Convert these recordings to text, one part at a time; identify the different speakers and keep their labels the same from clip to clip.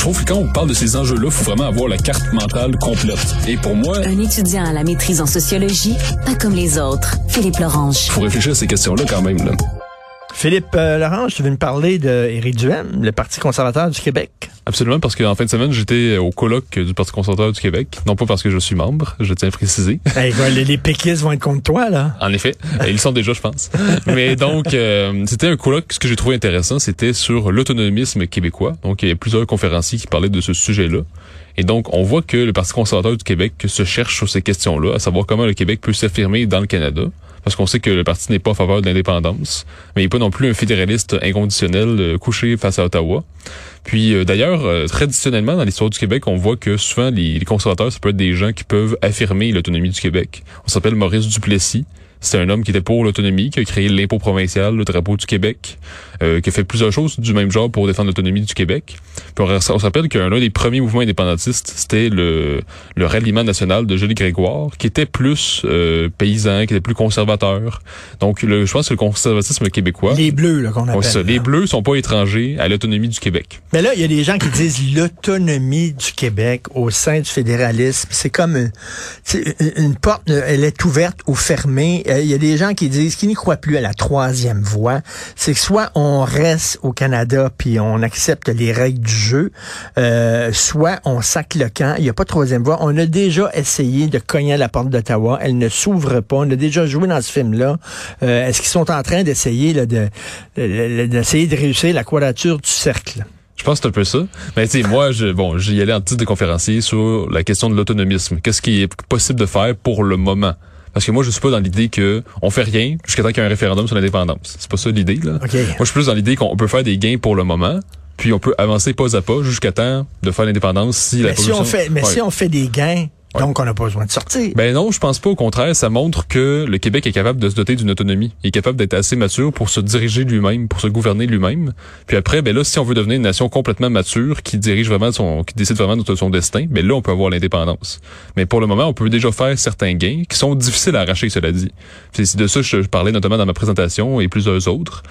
Speaker 1: je trouve que quand on parle de ces enjeux-là, il faut vraiment avoir la carte mentale complète. Et pour moi...
Speaker 2: Un étudiant à la maîtrise en sociologie, pas comme les autres. Philippe Lorange.
Speaker 1: Il faut réfléchir à ces questions-là quand même. Là.
Speaker 3: Philippe euh, Lorange, tu veux nous parler d'Éric Duhem, le Parti conservateur du Québec?
Speaker 4: Absolument, parce qu'en fin de semaine, j'étais au colloque du Parti conservateur du Québec. Non pas parce que je suis membre, je tiens à préciser.
Speaker 3: les, les péquistes vont être contre toi, là.
Speaker 4: En effet. Ils sont déjà, je pense. Mais donc, euh, c'était un colloque, ce que j'ai trouvé intéressant, c'était sur l'autonomisme québécois. Donc, il y a plusieurs conférenciers qui parlaient de ce sujet-là. Et donc, on voit que le Parti conservateur du Québec se cherche sur ces questions-là, à savoir comment le Québec peut s'affirmer dans le Canada parce qu'on sait que le parti n'est pas en faveur de l'indépendance, mais il n'est pas non plus un fédéraliste inconditionnel euh, couché face à Ottawa. Puis euh, d'ailleurs, euh, traditionnellement dans l'histoire du Québec, on voit que souvent les, les, conservateurs, ça peut être des gens qui peuvent affirmer l'autonomie du Québec. On s'appelle Maurice Duplessis. C'est un homme qui était pour l'autonomie, qui a créé l'impôt provincial, le drapeau du Québec, euh, qui a fait plusieurs choses du même genre pour défendre l'autonomie du Québec. Puis on, se rappelle qu'un des premiers mouvements indépendantistes, c'était le, le ralliement national de Jules Grégoire, qui était plus euh, paysan, qui était plus conservateur. Donc, le, je pense que le conservatisme québécois...
Speaker 3: Les Bleus, là, qu'on appelle.
Speaker 4: les Bleus sont pas étrangers à l'autonomie du Québec.
Speaker 3: Mais là, il y a des gens qui disent l'autonomie du Québec au sein du fédéralisme. C'est comme une, une porte, elle est ouverte ou fermée il y a des gens qui disent qu'ils n'y croient plus à la troisième voie. C'est que soit on reste au Canada puis on accepte les règles du jeu, euh, soit on sac le camp. Il n'y a pas de troisième voie. On a déjà essayé de cogner à la porte d'Ottawa. Elle ne s'ouvre pas. On a déjà joué dans ce film-là. Euh, est-ce qu'ils sont en train d'essayer de, d'essayer de réussir la quadrature du cercle?
Speaker 4: Je pense que c'est un peu ça. Mais tu sais, moi, je, bon, j'y allais en titre de conférencier sur la question de l'autonomisme. Qu'est-ce qui est possible de faire pour le moment? Parce que moi, je suis pas dans l'idée que on fait rien jusqu'à temps qu'il y ait un référendum sur l'indépendance. C'est pas ça l'idée, là. Moi, je suis plus dans l'idée qu'on peut faire des gains pour le moment, puis on peut avancer pas à pas jusqu'à temps de faire l'indépendance si
Speaker 3: mais Si on fait, mais si on fait des gains, donc, on n'a pas besoin de sortir.
Speaker 4: Ben non, je pense pas. Au contraire, ça montre que le Québec est capable de se doter d'une autonomie. Il est capable d'être assez mature pour se diriger lui-même, pour se gouverner lui-même. Puis après, ben là, si on veut devenir une nation complètement mature, qui dirige vraiment son, qui décide vraiment de son destin, ben là, on peut avoir l'indépendance. Mais pour le moment, on peut déjà faire certains gains qui sont difficiles à arracher, cela dit. C'est de ça que je parlais notamment dans ma présentation et plusieurs autres.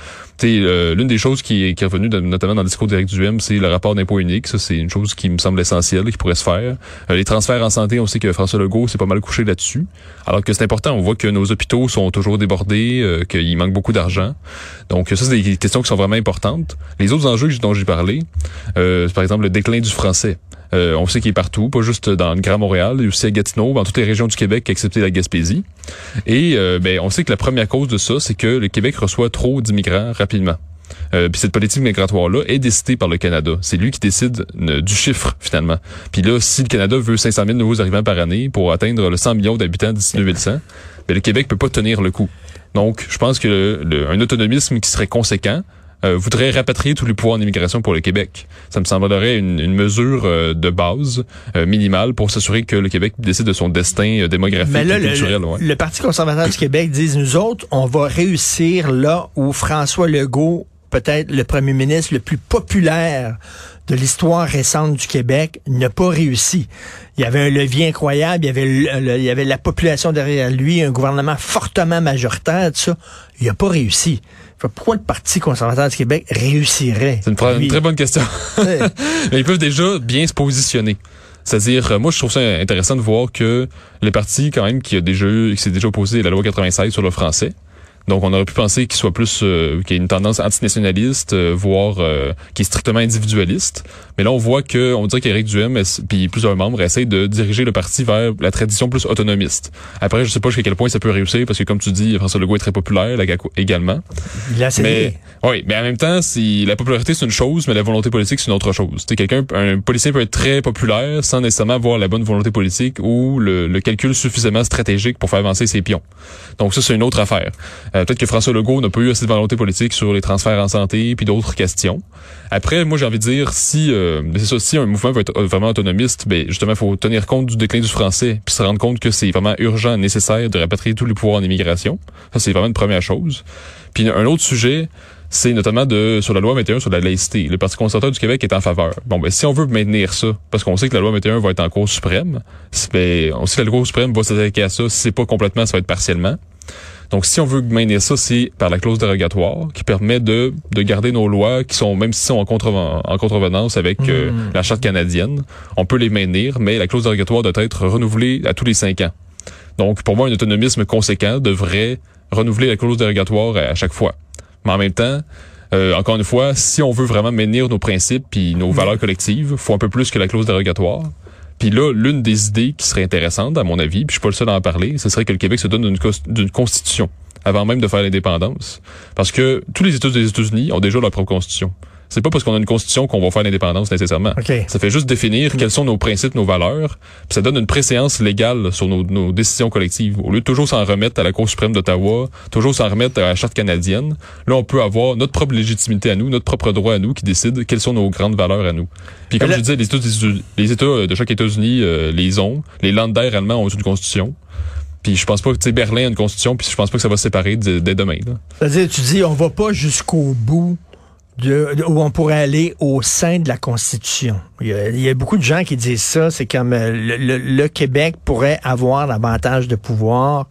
Speaker 4: Euh, l'une des choses qui est, qui est revenue notamment dans le discours direct du M, c'est le rapport d'impôt unique. Ça, c'est une chose qui me semble essentielle, qui pourrait se faire. Euh, les transferts en santé, on sait que François Legault s'est pas mal couché là-dessus. Alors que c'est important, on voit que nos hôpitaux sont toujours débordés, euh, qu'il manque beaucoup d'argent. Donc ça, c'est des questions qui sont vraiment importantes. Les autres enjeux dont j'ai parlé, par exemple le déclin du français. Euh, on sait qu'il est partout, pas juste dans le Grand Montréal, a aussi à Gatineau, dans toutes les régions du Québec, excepté la Gaspésie. Et euh, ben, on sait que la première cause de ça, c'est que le Québec reçoit trop d'immigrants rapidement. Euh, puis cette politique migratoire-là est décidée par le Canada. C'est lui qui décide du chiffre, finalement. Puis là, si le Canada veut 500 000 nouveaux arrivants par année pour atteindre le 100 millions d'habitants d'ici 2100, ben, le Québec peut pas tenir le coup. Donc, je pense que un autonomisme qui serait conséquent, euh, voudrait rapatrier tous les pouvoirs en immigration pour le Québec. Ça me semblerait une, une mesure euh, de base euh, minimale pour s'assurer que le Québec décide de son destin démographique et culturel.
Speaker 3: Le, le Parti conservateur du Québec dit, nous autres, on va réussir là où François Legault peut-être le premier ministre le plus populaire de l'histoire récente du Québec n'a pas réussi. Il y avait un levier incroyable, il y avait, il y avait la population derrière lui, un gouvernement fortement majoritaire, tout ça. Il n'a pas réussi. Pourquoi le Parti conservateur du Québec réussirait?
Speaker 4: C'est une, très bonne question. ils peuvent déjà bien se positionner. C'est-à-dire, euh, moi, je trouve ça intéressant de voir que le parti, quand même, qui a déjà, qui s'est déjà opposé à la loi 96 sur le français, donc, on aurait pu penser qu'il soit plus, euh, qu'il y ait une tendance antinationaliste, euh, voire euh, qui est strictement individualiste. Mais là, on voit que, on dirait qu'Éric Duhem puis plusieurs membres essayent de diriger le parti vers la tradition plus autonomiste. Après, je sais pas jusqu'à quel point ça peut réussir, parce que comme tu dis, François Legault est très populaire, la également.
Speaker 3: Il a
Speaker 4: mais oui, mais en même temps, si la popularité c'est une chose, mais la volonté politique c'est une autre chose. Tu quelqu'un, un policier peut être très populaire sans nécessairement avoir la bonne volonté politique ou le, le calcul suffisamment stratégique pour faire avancer ses pions. Donc ça, c'est une autre affaire. Euh, peut-être que François Legault n'a pas eu assez de volonté politique sur les transferts en santé puis d'autres questions. Après, moi, j'ai envie de dire, si euh, c'est ça, si un mouvement veut être vraiment autonomiste, ben justement, faut tenir compte du déclin du français puis se rendre compte que c'est vraiment urgent, nécessaire de rapatrier tous les pouvoirs en immigration. Ça, c'est vraiment une première chose. Puis un autre sujet, c'est notamment de sur la loi 21 sur la laïcité. Le Parti conservateur du Québec est en faveur. Bon, ben si on veut maintenir ça, parce qu'on sait que la loi 21 va être en Cour suprême, ben, on sait que la Cour suprême va s'attaquer à ça. Si c'est pas complètement, ça va être partiellement. Donc, si on veut maintenir ça, c'est par la clause dérogatoire qui permet de, de garder nos lois qui sont, même si sont en, contreven en contrevenance avec euh,
Speaker 3: Mm.
Speaker 4: la charte canadienne, on peut les maintenir, mais la clause dérogatoire doit être renouvelée à tous les cinq ans. Donc, pour moi, un autonomisme conséquent devrait renouveler la clause dérogatoire à chaque fois. Mais en même temps, euh, encore une fois, si on veut vraiment maintenir nos principes puis nos valeurs collectives, faut un peu plus que la clause dérogatoire. Puis là, l'une des idées qui serait intéressante, à mon avis, puis je suis pas le seul à en parler, ce serait que le Québec se donne d'une constitution avant même de faire l'indépendance. Parce que tous les États des États-Unis ont déjà leur propre constitution. C'est pas parce qu'on a une constitution qu'on va faire l'indépendance nécessairement.
Speaker 3: OK.
Speaker 4: Ça fait juste définir quels sont nos principes, nos valeurs, puis ça donne une préséance légale sur nos, nos décisions collectives. Au lieu de toujours s'en remettre à la Cour suprême d'Ottawa, toujours s'en remettre à la Charte canadienne, là, on peut avoir notre propre légitimité à nous, notre propre droit à nous qui décide quelles sont nos grandes valeurs à nous. Puis comme je disais, les États, les États de chaque États-Unis euh, les ont. Les Länder allemands ont une constitution. Puis je pense pas que, tu sais, Berlin a une constitution, puis je pense pas que ça va se séparer dès demain.
Speaker 3: C'est-à-dire, tu dis, on va pas jusqu'au bout où on pourrait aller au sein de la Constitution. Il y a, beaucoup de gens qui disent ça, c'est comme euh, le, Québec pourrait avoir davantage de pouvoir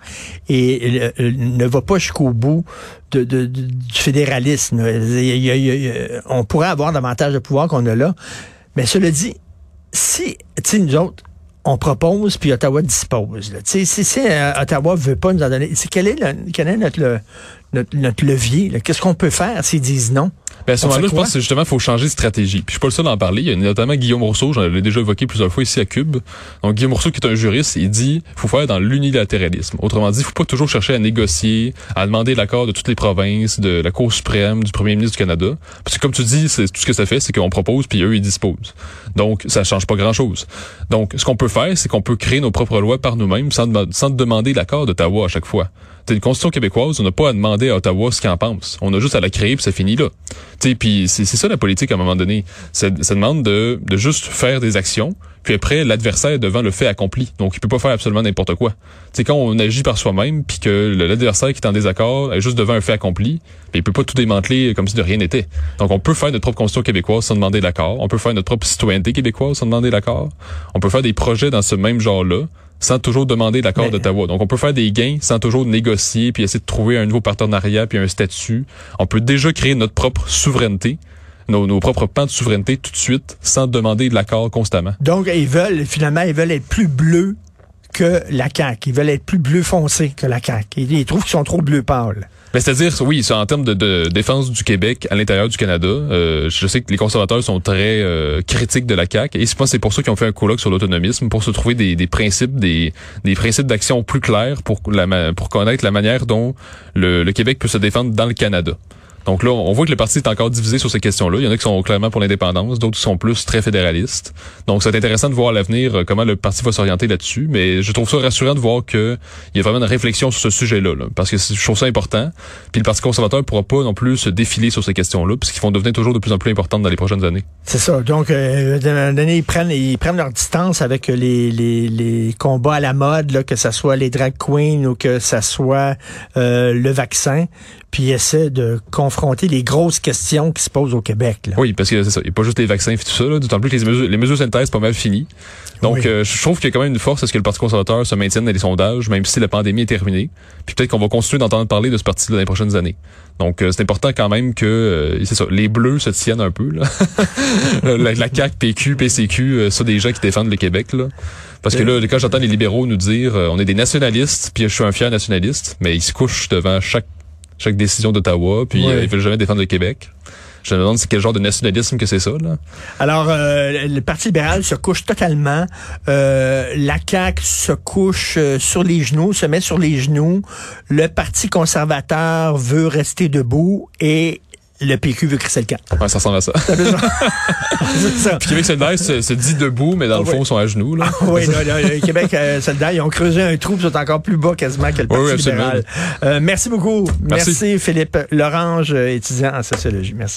Speaker 3: et euh, ne va pas jusqu'au bout de, de- du fédéralisme. On pourrait avoir davantage de pouvoir qu'on a là. Mais cela dit, si, tu nous autres, on propose, puis Ottawa dispose. là. Si, si euh, Ottawa veut pas nous en donner, quel est, le- quel est notre, notre, notre levier? Qu'est-ce qu'on peut faire s'ils disent non?
Speaker 4: Ben, à ce moment-là, je pense que justement, il faut changer de stratégie. Puis je suis pas le seul à en parler. Il y a notamment Guillaume Rousseau, j'en l'ai déjà évoqué plusieurs fois ici à Cube. Donc Guillaume Rousseau, qui est un juriste, il dit faut faire dans l'unilatéralisme. Autrement dit, faut pas toujours chercher à négocier, à demander l'accord de toutes les provinces, de la Cour suprême, du premier ministre du Canada. Parce que comme tu dis, c'est tout ce que ça fait, c'est qu'on propose puis eux ils disposent. Donc ça change pas grand-chose. Donc ce qu'on peut faire, c'est qu'on peut créer nos propres lois par nous-mêmes sans, sans demander l'accord d'Ottawa à chaque fois. T'sais, une constitution québécoise, on n'a pas à demander à Ottawa ce qu'il en pense. On a juste à la créer puis ça finit là. Puis c'est c'est ça la politique à un moment donné. Ça, ça demande de, juste faire des actions, puis après l'adversaire est devant le fait accompli. Donc il peut pas faire absolument n'importe quoi. Sais, quand on agit par soi-même, puis que l'adversaire qui est en désaccord est juste devant un fait accompli, ben, il peut pas tout démanteler comme si de rien n'était. Donc on peut faire notre propre constitution québécoise sans demander l'accord. On peut faire notre propre citoyenneté québécoise sans demander l'accord. On peut faire des projets dans ce même genre-là sans toujours demander l'accord d'Ottawa. Donc on peut faire des gains sans toujours négocier puis essayer de trouver un nouveau partenariat puis un statut. On peut déjà créer notre propre souveraineté, nos, nos propres pans de souveraineté tout de suite sans demander de l'accord constamment.
Speaker 3: Donc, ils veulent, finalement, ils veulent être plus bleus que la CAQ. Ils veulent être plus bleu foncé que la CAQ. Ils, trouvent qu'ils sont trop bleu pâle.
Speaker 4: C'est-à-dire, oui, en termes de, défense du Québec à l'intérieur du Canada. euh, je sais que les conservateurs sont très euh, critiques de la CAQ et je pense que c'est pour ça qu'ils ont fait un colloque sur l'autonomisme pour se trouver des, principes, des, principes d'action plus clairs pour connaître la manière dont le Québec peut se défendre dans le Canada. Donc là, on voit que le parti est encore divisé sur ces questions-là. Il y en a qui sont clairement pour l'indépendance, d'autres qui sont plus très fédéralistes. Donc c'est intéressant de voir à l'avenir euh, comment le parti va s'orienter là-dessus. Mais je trouve ça rassurant de voir que il y a vraiment une réflexion sur ce sujet-là, là, parce que je trouve ça important. Puis le Parti conservateur pourra pas non plus se défiler sur ces questions-là, puisqu'ils vont devenir toujours de plus en plus importantes dans les prochaines années.
Speaker 3: C'est ça. Donc, euh, donné, ils prennent, ils prennent leur distance avec les, les, les combats à la mode, là, que ce soit les drag queens ou que ça soit euh, le vaccin, puis ils essaient de confronter les grosses questions qui se posent au Québec. Là.
Speaker 4: Oui, parce que c'est ça. Il n'y a pas juste les vaccins et tout ça, d'autant plus que les mesures, les mesures sanitaires, c'est pas mal fini. Donc,
Speaker 3: Oui.
Speaker 4: euh, je trouve qu'il y a quand même une force à ce que le Parti conservateur se maintienne dans les sondages, même si la pandémie est terminée. Puis peut-être qu'on va continuer d'entendre parler de ce parti-là dans les prochaines années. Donc, euh, c'est important quand même que, euh, c'est ça, les bleus se tiennent un peu, là. la, la CAQ, PQ, PCQ, euh, ça, des gens qui défendent le Québec, là. Parce que là, quand j'entends les libéraux nous dire, euh, on est des nationalistes, puis je suis un fier nationaliste, mais ils se couchent devant chaque chaque décision d'Ottawa, puis euh, ils veulent jamais défendre le Québec. Je me demande c'est quel genre de nationalisme que c'est ça, là.
Speaker 3: Alors, euh, le Parti libéral se couche totalement. Euh, la CAQ se couche euh, sur les genoux, se met sur les genoux. Le Parti conservateur veut rester debout et le PQ veut crisser le.
Speaker 4: Ouais, ça ressemble à ça.
Speaker 3: Ça.
Speaker 4: Puis Québec solidaire se, se dit debout, mais dans le
Speaker 3: Ah,
Speaker 4: fond, ils sont à genoux, là.
Speaker 3: Oui, là, là, le Québec euh, solidaire, ils ont creusé un trou, ils sont encore plus bas quasiment que le
Speaker 4: Oui,
Speaker 3: Parti
Speaker 4: oui,
Speaker 3: libéral. Euh, merci beaucoup.
Speaker 4: Merci.
Speaker 3: merci Philippe Lorange, euh, étudiant en sociologie. Merci.